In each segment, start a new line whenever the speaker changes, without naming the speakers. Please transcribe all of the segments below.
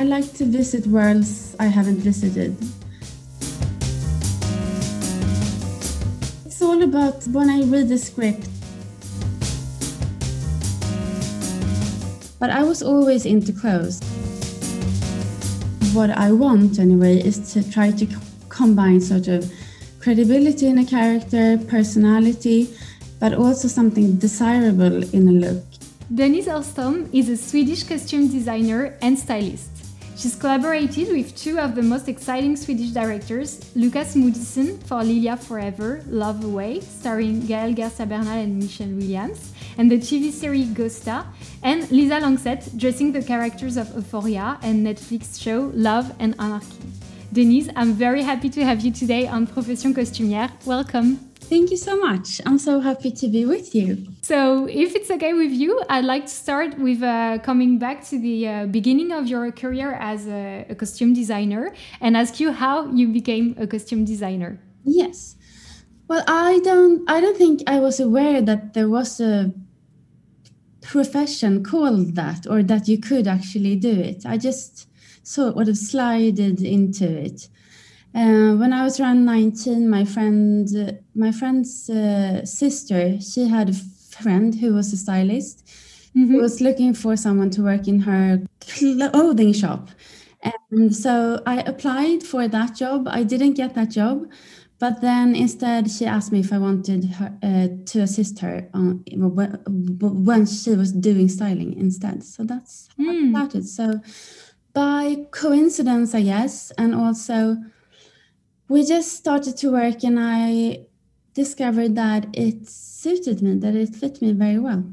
I like to visit worlds I haven't visited. It's all about when I read the script. But I was always into clothes. What I want, anyway, is to try to combine sort of credibility in a character, personality, but also something desirable in a look.
Denise Öhrström is a Swedish costume designer and stylist. She's collaborated with two of the most exciting Swedish directors, Lukas Moodysson for Lilya Forever, Love Away, starring Gael Garcia Bernal and Michelle Williams, and the TV series Gösta, and Lisa Langseth dressing the characters of Euphoria and Netflix show Love and Anarchy. Denise, I'm very happy to have you today on Profession Costumière. Welcome.
Thank you so much. I'm so happy to be with you.
So, if it's okay with you, I'd like to start with uh, coming back to the uh, beginning of your career as a, a, costume designer and ask you how you became a costume designer.
Yes. Well, I don't I don't think I was aware that there was a profession called that or that you could actually do it. I just sort of slided into it. Uh, when I was around 19, my friend, uh, my friend's uh, sister, she had a friend who was a stylist mm-hmm. who was looking for someone to work in her clothing shop. And so I applied for that job. I didn't get that job, but then instead she asked me if I wanted her, uh, to assist her on, when she was doing styling instead. So that's how mm. it started. So by coincidence, I guess, and also we just started to work and I discovered that it suited me, that it fit me very well.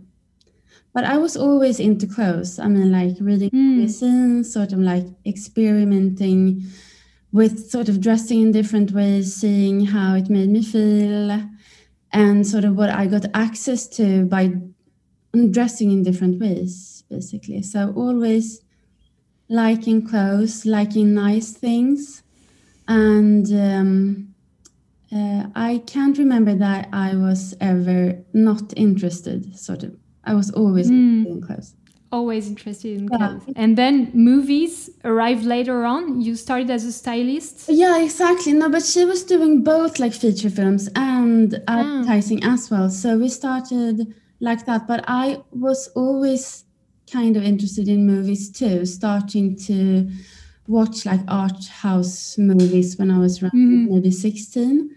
But I was always into clothes. I mean, like reading mm. magazines, sort of like experimenting with sort of dressing in different ways, seeing how it made me feel, and sort of what I got access to by dressing in different ways, basically. So always liking clothes, liking nice things and um, uh, I can't remember that I was ever not interested. Sort of, I was always mm. in clothes.
Always interested in clothes. Yeah. And then movies arrived later on. You started as a stylist.
Yeah, exactly. No, but she was doing both like feature films and ah. advertising as well. So we started like that. But I was always kind of interested in movies too, starting to watch like art house movies when I was around mm-hmm. maybe 16,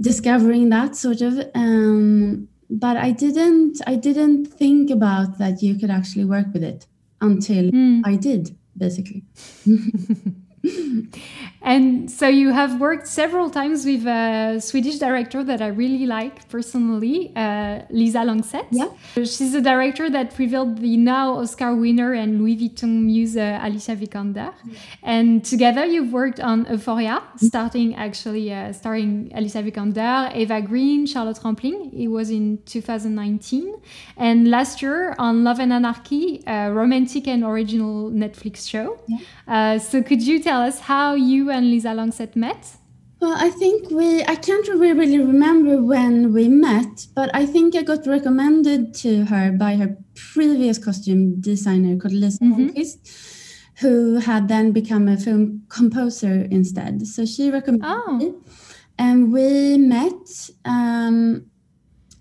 discovering that sort of. Um, but I didn't I didn't think about that you could actually work with it until mm. I did, basically.
and so you have worked several times with a Swedish director that I really like personally, uh, Lisa Langseth.
Yeah.
She's a director that revealed the now Oscar winner and Louis Vuitton muse uh, Alicia Vikander. And together you've worked on Euphoria, mm. starting actually uh, starring Alicia Vikander, Eva Green, Charlotte Rampling. It was in 2019. And last year on Love and Anarchy, a romantic and original Netflix show. Yeah. Uh, so could you tell us how you and Lisa Langseth met?
Well, I think we, I can't really remember when we met, but I think I got recommended to her by her previous costume designer called Lisa mm -hmm. who had then become a film composer instead. So she recommended oh. me, and we met. Um,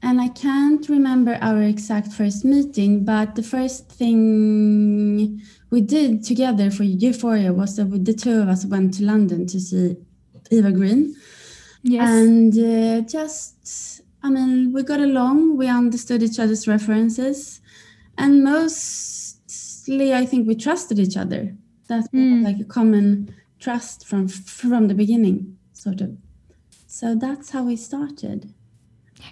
and I can't remember our exact first meeting, but the first thing we did together for Euphoria was that we, the two of us went to London to see Eva Green. Yes. And uh, just, I mean, we got along, we understood each other's references, and mostly I think we trusted each other. That's mm. like a common trust from from the beginning, sort of. So that's how we started.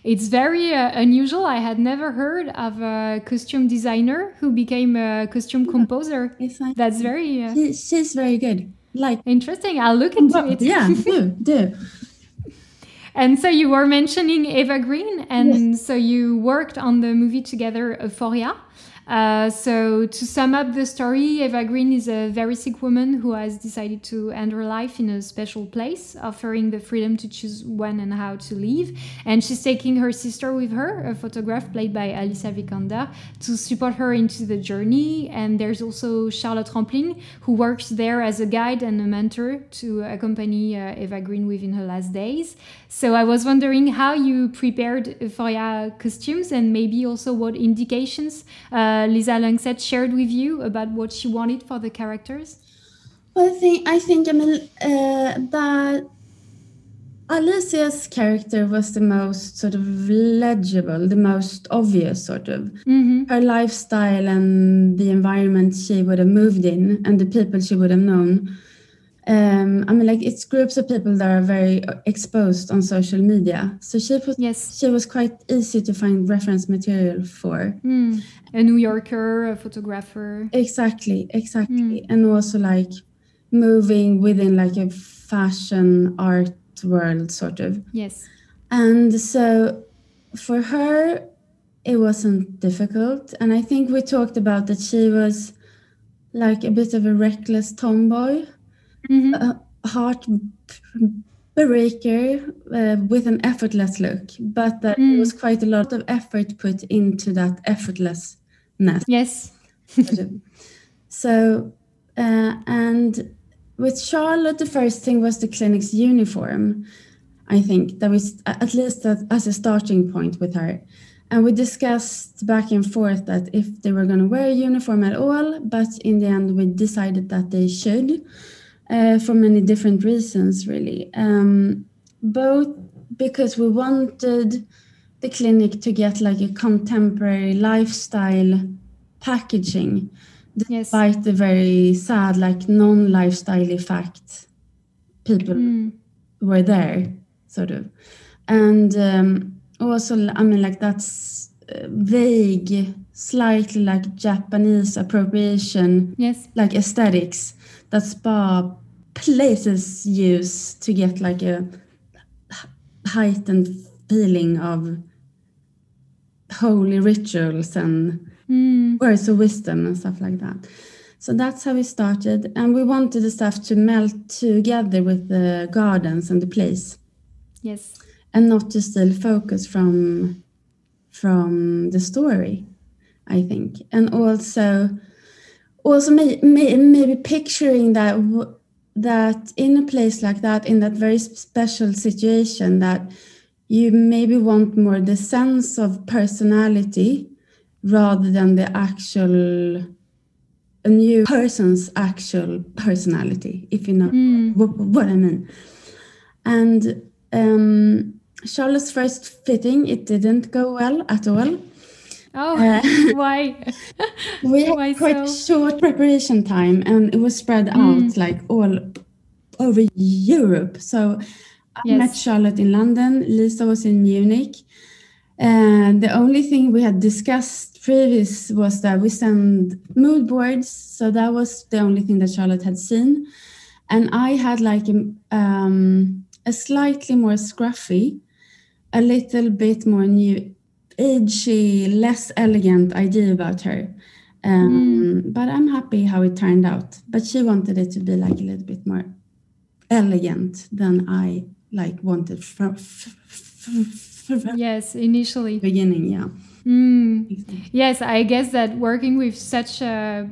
It's very uh, unusual. I had never heard of a costume designer who became a costume composer. That's very. Uh,
she, she's very good. Like
interesting. I'll look into it.
Yeah, do do.
And so you were mentioning Eva Green, and yes. so you worked on the movie together, Euphoria. Uh, so, to sum up the story, Eva Green is a very sick woman who has decided to end her life in a special place, offering the freedom to choose when and how to leave. And she's taking her sister with her, a photograph played by Alicia Vikander, to support her into the journey. And there's also Charlotte Rampling, who works there as a guide and a mentor to accompany uh, Eva Green within her last days. So, I was wondering how you prepared for your costumes and maybe also what indications. Uh, uh, Lisa Langseth shared with you about what she wanted for the characters?
Well, I think I think I mean uh, that Alicia's character was the most sort of legible, the most obvious sort of. Mm-hmm. Her lifestyle and the environment she would have moved in and the people she would have known um, I mean, like it's groups of people that are very exposed on social media. So she was, yes. she was quite easy to find reference material for.
Mm. A New Yorker, a photographer.
Exactly, exactly, mm. and also like moving within like a fashion art world, sort of.
Yes.
And so, for her, it wasn't difficult, and I think we talked about that she was like a bit of a reckless tomboy mm-hmm. a heartbreaker uh, with an effortless look, but there mm. was quite a lot of effort put into that effortlessness.
Yes.
so, uh, and with Charlotte, the first thing was the clinic's uniform. I think that was at least as a starting point with her. And we discussed back and forth that if they were going to wear a uniform at all, but in the end, we decided that they should uh, for many different reasons, really. Um, both because we wanted the clinic to get like a contemporary lifestyle packaging, despite yes. the very sad, like non-lifestyle effect people mm. were there, sort of, and um, also, I mean, like that's uh, vague, slightly like Japanese appropriation,
yes,
like aesthetics that spa places use to get like a heightened feeling of holy rituals and mm. words of wisdom and stuff like that. So that's how we started, and we wanted the stuff to melt together with the gardens and the place.
Yes,
and not to steal focus from from the story. I think, and also also may, may, maybe picturing that that in a place like that in that very special situation that you maybe want more the sense of personality rather than the actual a new person's actual personality if you know mm. what, what, i mean and um, charlotte's first fitting it didn't go well at all
Oh, uh, why?
we had why quite so? short preparation time, and it was spread mm. out like all over Europe. So I yes. met Charlotte in London. Lisa was in Munich. And the only thing we had discussed previous was that we send mood boards. So that was the only thing that Charlotte had seen. And I had like a, um, a slightly more scruffy, a little bit more new agey, less elegant idea about her. Um, mm. But I'm happy how it turned out. But she wanted it to be like a little bit more elegant than I like wanted from.
yes, initially.
Beginning, yeah.
Mm. Yes, I guess that working with such a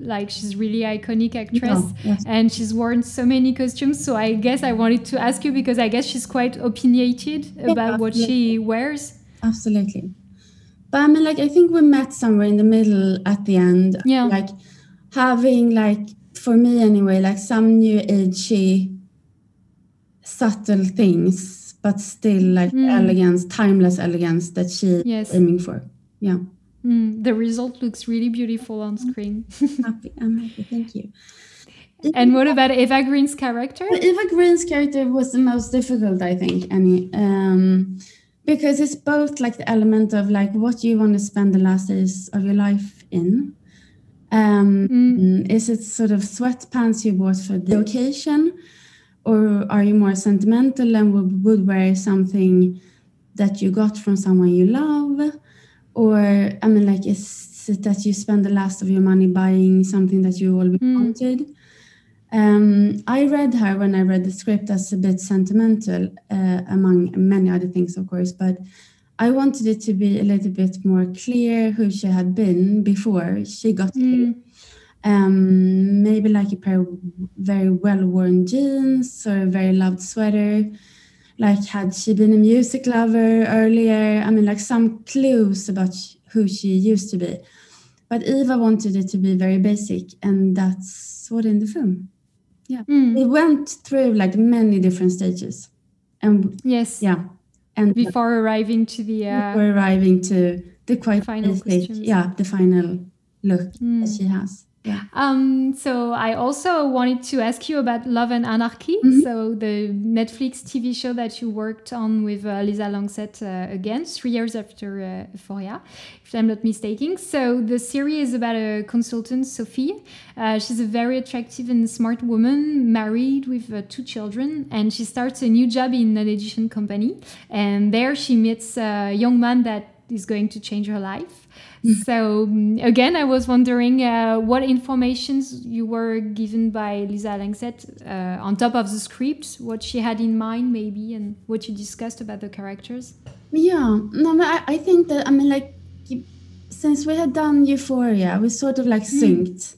like she's really iconic actress yes. and she's worn so many costumes so i guess i wanted to ask you because i guess she's quite opinionated about what she wears
absolutely. But i mean like i think we met somewhere in the middle at the end.
Yeah.
Like having like for me anyway like some new agey subtle things but still like mm. elegance timeless elegance that she yes. aiming for. Yeah.
Mm, the result looks really beautiful on screen.
Happy. I'm happy. Thank you.
And what about Eva Green's character?
Eva Green's character was the most difficult, I think, any um, because it's both like the element of like what you want to spend the last days of your life in. Um, mm. Is it sort of sweatpants you bought for the occasion, or are you more sentimental and would, would wear something that you got from someone you love? Or I mean, like, is that you spend the last of your money buying something that you always
Mm.
wanted. Um, I read her when I read the script as a bit sentimental, uh, among many other things, of course, but I wanted it to be a little bit more clear who she had been before she got here.
Mm.
Um, maybe like a pair of very well worn jeans or a very loved sweater. Like, had she been a music lover earlier? I mean, like some clues about who she used to be. But Eva wanted it to be very basic, and that's what in the film.
Mm.
We went through like many different stages, and
Yes.
yeah, and
Before arriving to the. Uh,
we're arriving to the quite
Final costumes.
yeah, the final look
Mm.
that she has. Yeah.
Um, so I also wanted to ask you about Love and Anarchy.
Mhm.
So the Netflix TV show that you worked on with uh, Lisa Langseth uh, again, three years after uh, Euphoria, if I'm not mistaken. So the series is about a consultant, Sophie. Uh, she's a very attractive and smart woman, married with uh, two children, and she starts a new job in an edition company. And there she meets a young man that is going to change her life. So um, again, I was wondering uh, what informations you were given by Lisa Langseth uh, on top of the script, what she had in mind maybe, and what you discussed about the characters.
Yeah, no, I, I think that I mean, like, since we had done Euphoria, we sort of like synced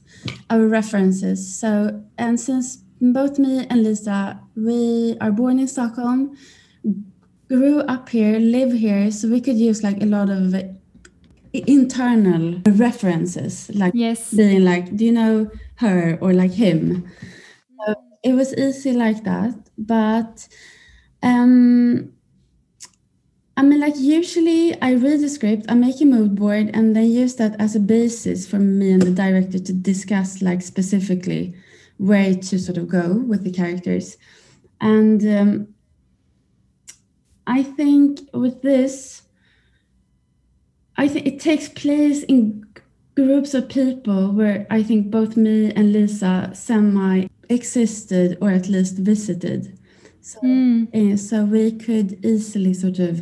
our references. So, and since both me and Lisa, we are born in Stockholm, grew up here, live here, so we could use like a lot of uh, internal references, like
Yes.
being like, do you know her or like him? So it was easy like that. But um, I mean, like, usually I read the script, I make a mood board, and then use that as a basis for me and the director to discuss, like, specifically where to sort of go with the characters. And um, I think with this, I think it takes place in groups of people where I think both me and Lisa semi existed or at least visited. So,
Mm.
eh, so we could easily sort of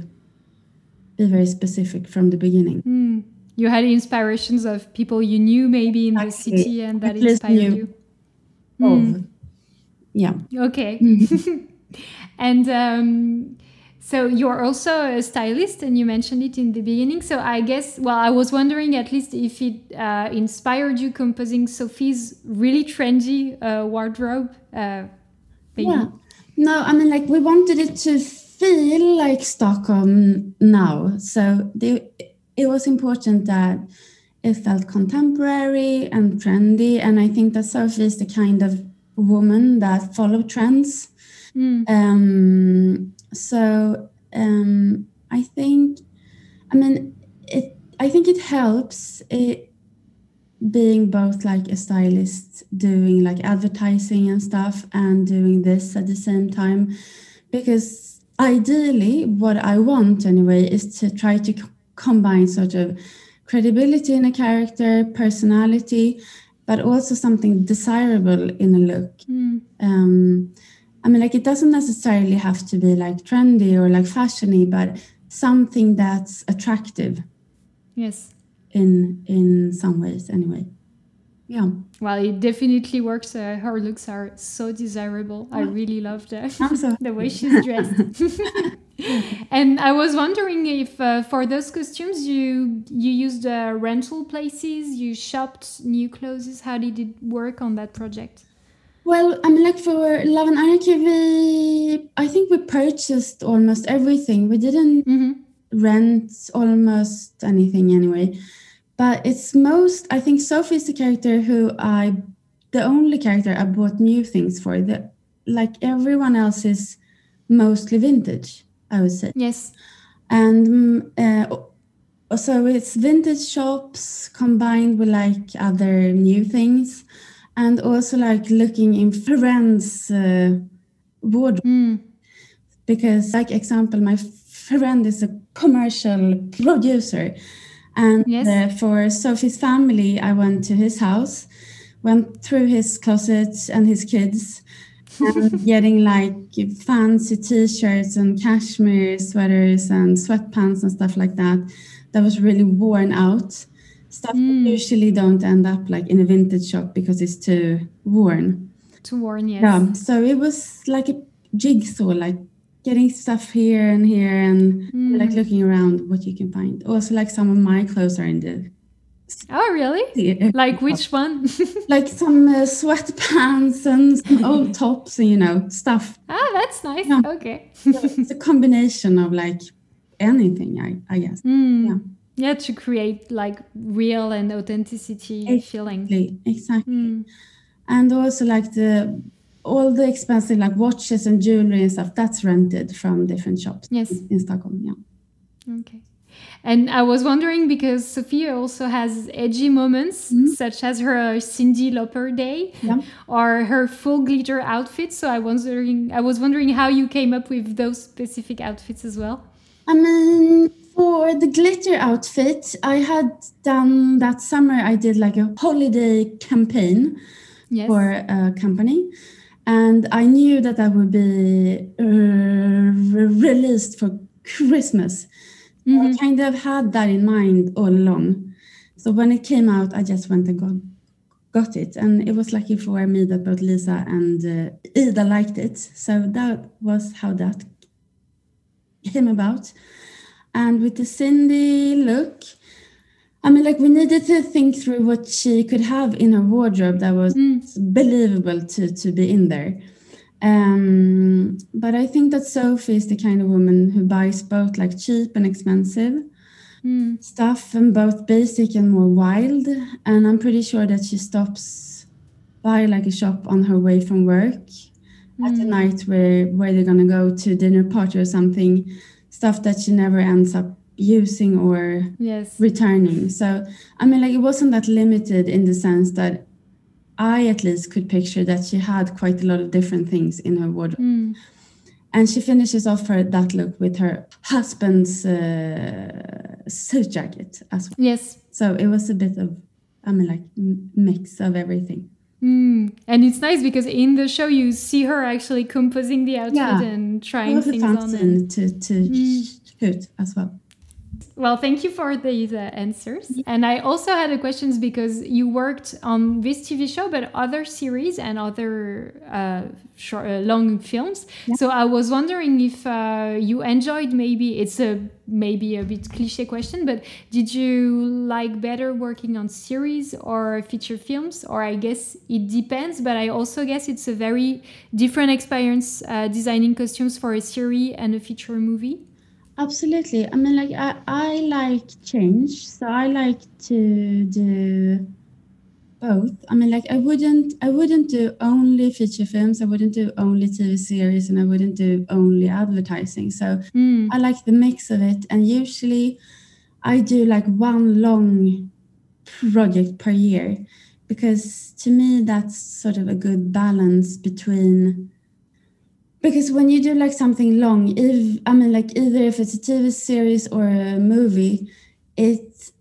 be very specific from the beginning.
Mm. You had inspirations of people you knew maybe in the city and that
At
inspired
knew.
you. Mm.
Yeah.
Okay. and um, so you're also a stylist, and you mentioned it in the beginning. So I guess, well, I was wondering at least if it uh, inspired you composing Sophie's really trendy uh, wardrobe. Uh.
Yeah. No, I mean, like, we wanted it to feel like Stockholm now. So the, it was important that it felt contemporary and trendy. And I think that Sophie is the kind of woman that follow trends.
Mm.
Um, so um, I think, I mean, it. I think it helps it being both like a stylist, doing like advertising and stuff, and doing this at the same time, because ideally, what I want anyway is to try to c- combine sort of credibility in a character, personality, but also something desirable in a look
Mm.
um, I mean, like it doesn't necessarily have to be like trendy or like fashiony, but something that's attractive
Yes.
in in some ways, anyway. Yeah,
Well, it definitely works. Uh, her looks are so desirable. I really love
I'm so
the way she's dressed. and I was wondering if uh, for those costumes you you used uh, rental places, you shopped new clothes. How did it work on that project?
Well, I mean, like for Love and Anarchy, we I think we purchased almost everything. We didn't
hmm
rent almost anything anyway. But it's most I think Sophie's the character who I the only character I bought new things for. The like everyone else is mostly vintage, I would say.
Yes.
And mm, uh, so it's vintage shops combined with like other new things and also like looking in friends uh, wardrobe
Mm.
because like example my friend is a commercial producer and
Yes.
uh, for sophie's family i went to his house went through his closet and his kids and getting like fancy t-shirts and cashmere sweaters and sweatpants and stuff like that that was really worn out stuff mm. usually don't end up like in a vintage shop because it's too worn.
Too worn, yes.
Yeah. So it was like a jigsaw, like getting stuff here and here and mm. like looking around what you can find. Also, like some of my clothes are in the.
Oh, really? Like which one?
like some uh, sweatpants and some old tops and, you know, stuff.
Ah, that's nice. Yeah. Okay.
so it's a combination of like anything, I, I guess.
Mm. Yeah. Yeah, to create like real and authenticity
exactly.
feeling.
Exactly. Mm. And also like the all the expensive like watches and jewelry and stuff that's rented from different shops
yes
in, stockholm
yeah okay and I was wondering because Sophia also has edgy moments, mm-hmm. such as her Cyndi Lauper day yeah. or her full glitter outfit. So I was wondering, I was wondering how you came up with those specific outfits as well.
I mean, for the glitter outfit, I had done that summer. I did like a holiday campaign yes. for a company and I knew that that would be uh, released for Christmas. Mm-hmm. I kind of had that in mind all along. So when it came out, I just went and got got it, and it was lucky for me that both Lisa and uh, Ida liked it. So that was how that came about. And with the Cindy look, I mean, like we needed to think through what she could have in her wardrobe that was mm. believable to to be in there. Um, but I think that Sophie is the kind of woman who buys both like cheap and expensive mm. stuff, and both basic and more wild. And I'm pretty sure that she stops by like a shop on her way from work mm. at a night where where they're gonna go to dinner party or something. Stuff that she never ends up using or
yes.
returning. So, I mean, like it wasn't that limited in the sense that I at least could picture that she had quite a lot of different things in her wardrobe.
Mm.
And she finishes off her that look with her husband's uh, suit jacket as well.
Yes.
So it was a bit of, I mean, like mix of everything.
Mm. And it's nice because in the show you see her actually composing the outfit yeah. and trying things on.
And... to to mm. shoot as well.
Well, thank you for these uh, answers. And I also had a questions because you worked on this TV show, but other series and other uh, short, uh, long films. Yeah. So I was wondering if uh, you enjoyed. Maybe it's a maybe a bit cliche question, but did you like better working on series or feature films? Or I guess it depends. But I also guess it's a very different experience uh, designing costumes for a series and a feature movie.
Absolutely. I mean, like I, I like change, so I like to do both. I mean, like I wouldn't I wouldn't do only feature films. I wouldn't do only TV series, and I wouldn't do only advertising. So
mm.
I like the mix of it, and usually I do like one long project per year because to me that's sort of a good balance between because when you do like something long if i mean like either if it's a tv series or a movie it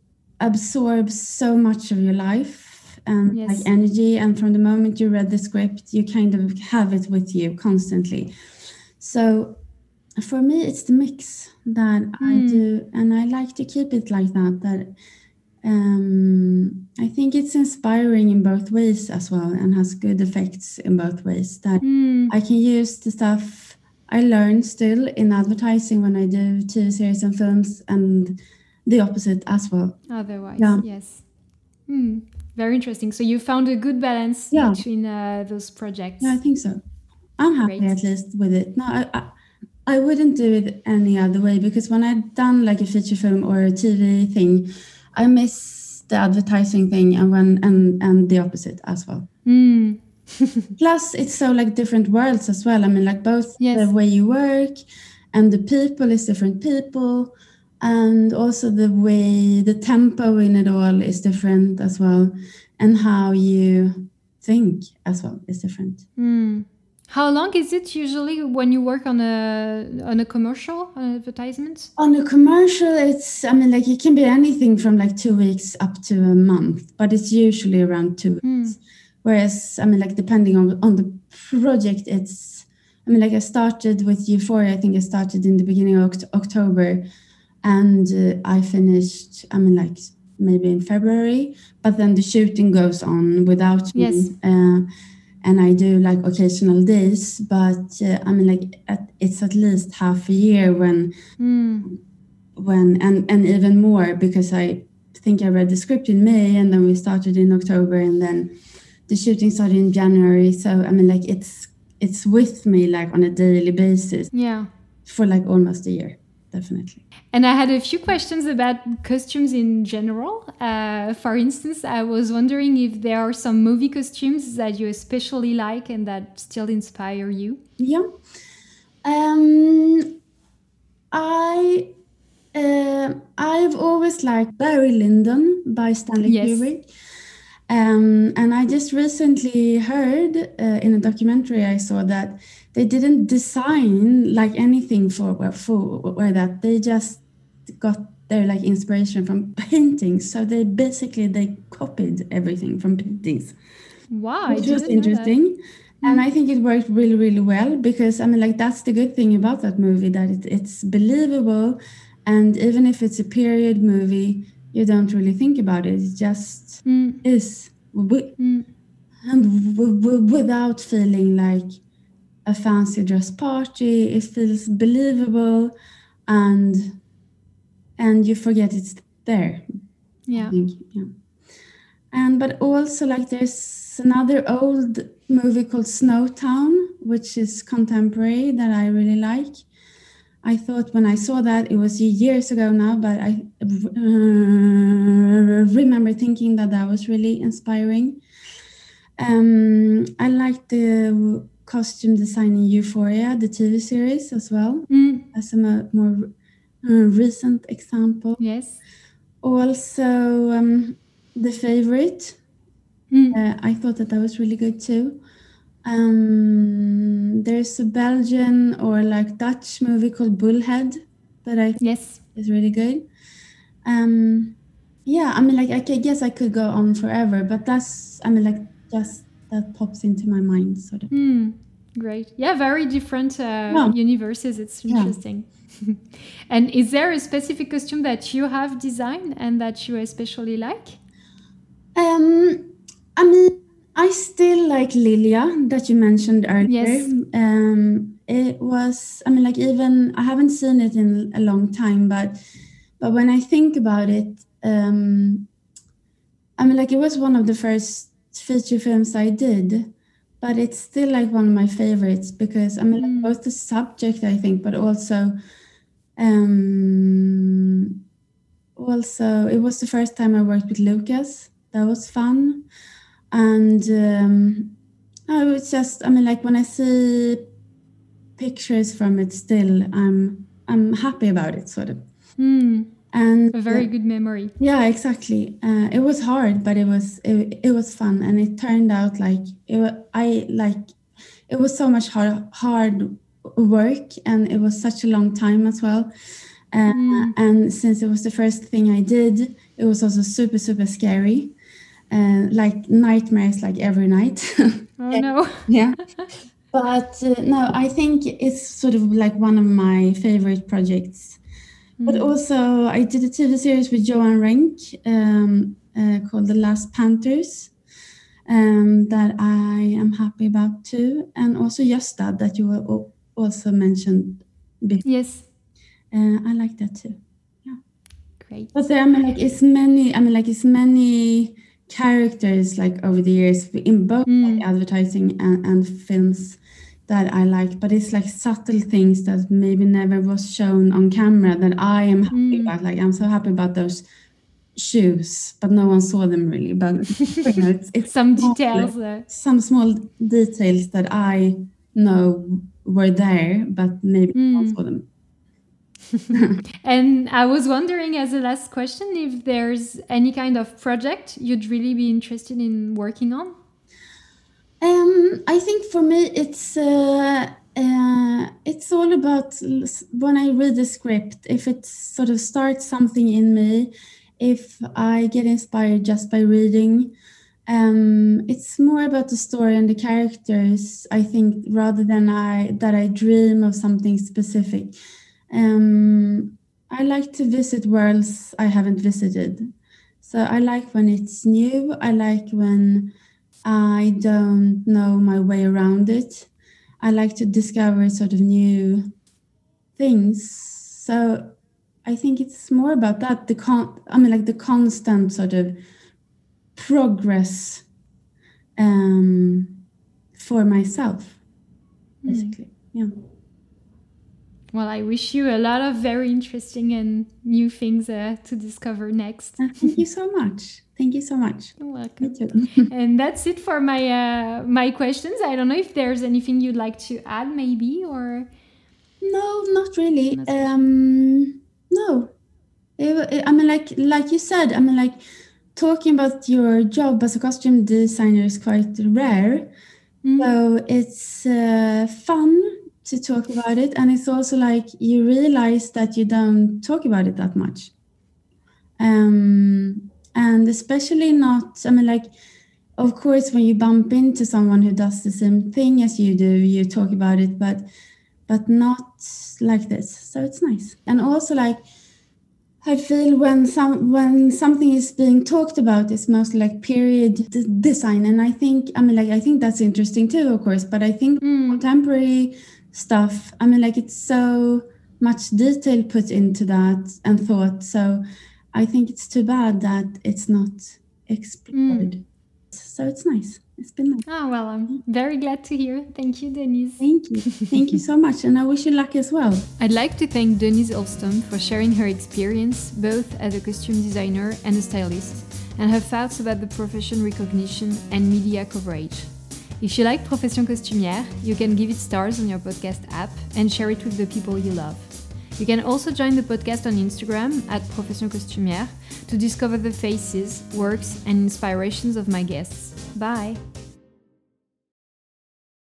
absorbs so much of your life and yes. like energy and from the moment you read the script you kind of have it with you constantly so for me it's the mix that mm. i hmm. do and i like to keep it like that that um, I think it's inspiring in both ways as well and has good effects in both ways. That
mm.
I can use the stuff I learn still in advertising when I do TV series and films, and the opposite as well.
Otherwise, yeah. yes. Mm. Very interesting. So you found a good balance yeah. between uh, those projects.
Yeah, I think so. I'm happy Great. at least with it. No, I, I, I wouldn't do it any other way because when I'd done like a feature film or a TV thing, I miss the advertising thing and when and and the opposite as well.
Mm.
Plus, it's so like different worlds as well. I mean, like both yes. the way you work and the people is different people, and also the way the tempo in it all is different as well, and how you think as well is different.
Mm. How long is it usually when you work on a on a commercial on advertisement?
On a commercial, it's I mean like it can be anything from like two weeks up to a month, but it's usually around two
mm.
weeks. Whereas I mean like depending on on the project, it's I mean like I started with Euphoria. I think I started in the beginning of October, and uh, I finished I mean like maybe in February, but then the shooting goes on without
yes.
me. Uh, and I do like occasional days, but uh, I mean, like at, it's at least half a year when,
mm.
when, and and even more because I think I read the script in May, and then we started in October, and then the shooting started in January. So I mean, like it's it's with me like on a daily basis.
Yeah.
For like almost a year definitely.
And I had a few questions about costumes in general. Uh, for instance, I was wondering if there are some movie costumes that you especially like and that still inspire you.
Yeah. Um, I uh, I've always liked Barry Lyndon by Stanley yes. Kubrick. Um, and I just recently heard uh, in a documentary I saw that they didn't design like anything for for where that. They just got their like inspiration from paintings. So they basically they copied everything from paintings.
Wow
which was interesting. And i think it worked really really well because i mean like that's the good thing about that movie that it, it's believable. And even if it's a period movie you don't really think about it. It just
mm.
is
mm.
and without feeling like a fancy dress party. It feels believable, and and you forget it's there.
Yeah.
yeah. And but also like there's another old movie called Snowtown, which is contemporary that I really like. I thought when I saw that it was years ago now, but I uh, remember thinking that that was really inspiring. Um, I like the costume design in Euphoria, the TV series as well,
mm.
as a more uh, recent example.
Yes.
Also, um, the favorite.
Mm.
Uh, I thought that that was really good too. Um, there's a Belgian or like Dutch movie called Bullhead that I
yes
is really good. Um, yeah, I mean, like I guess I could go on forever, but that's I mean, like just that pops into my mind sort of
mm, great yeah very different uh, yeah. universes it's interesting yeah. and is there a specific costume that you have designed and that you especially like
um i mean i still like lilia that you mentioned earlier
yes.
um it was i mean like even i haven't seen it in a long time but but when i think about it um i mean like it was one of the first feature films I did, but it's still like one of my favorites because I mean mm. both the subject I think, but also um also it was the first time I worked with Lukas. That was fun. And um I was just I mean like when I see pictures from it still I'm I'm happy about it sort of.
Mm
and
a very good memory.
Yeah exactly. Uh, it was hard but it was it, it was fun. And it turned out like it, i like it was so much hard hard work and it was such a long time as well. Uh,
mm.
and since it was the first thing i did it was also super super scary. Uh, like nightmares like every night.
Oh no.
Yeah. But uh, no i think it's sort of like one of my favorite projects but mm. also, I did a TV series with Johan Renck um, uh, called The Last Panthers um, that I am happy about too. And also Gösta that you also mentioned before.
Yes.
Uh, I like that too. Yeah.
Great.
But there, I mean, like, it's many, I mean, like, it's many characters like over the years in both
mm.
like, advertising and, and films that I like, but it's like subtle things that maybe never was shown on camera that I am happy
mm.
about. Like I'm so happy about those shoes, but no one saw them really. But you know, it's, it's
some small, details,
some small details that I know were there, but maybe mm. no one mm. saw them.
and I was wondering, as a last question, if there's any kind of project you'd really be interested in working on.
Um, I think for me, it's uh, uh, it's all about when I read the script. If it sort of starts something in me, if I get inspired just by reading, um, it's more about the story and the characters. I think rather than I that I dream of something specific. Um, I like to visit worlds I haven't visited. So I like when it's new. I like when I don't know my way around it. I like to discover sort of new things. So I think it's more about that. The con I mean like the constant sort of progress um, for myself, hmm. basically. Mm. Yeah.
Well, I wish you a lot of very interesting and new things uh, to discover next.
Uh, thank you so much. Thank you so much.
You're welcome. and that's it for my uh, my questions. I don't know if there's anything you'd like to add, maybe, or
no, not really. Um, no, I mean, like like you said, I mean, like talking about your job as a costume designer is quite rare. Mm. So it's uh, fun to talk about it. And it's also like you realize that you don't talk about it that much. Um, and especially not, I mean, like, of course, when you bump into someone who does the same thing as you do, you talk about it, but but not like this. So it's nice. And also like I feel when some when something is being talked about, it's mostly like period d- design, and I think I mean like I think that's interesting too, of course. But I think mm. contemporary stuff, I mean like it's so much detail put into that and thought. So I think it's too bad that it's not explored. Mm. So it's nice. It's been nice.
Oh, well, I'm very glad to hear. Thank you, Denise.
Thank you. Thank you so much. And I wish you luck as well.
I'd like to thank Denise Öhrström for sharing her experience both as a costume designer and a stylist, and her thoughts about the profession recognition and media coverage. If you like Profession Costumière, you can give it stars on your podcast app and share it with the people you love. You can also join the podcast on Instagram at Profession Costumière to discover the faces, works, and inspirations of my guests. Bye!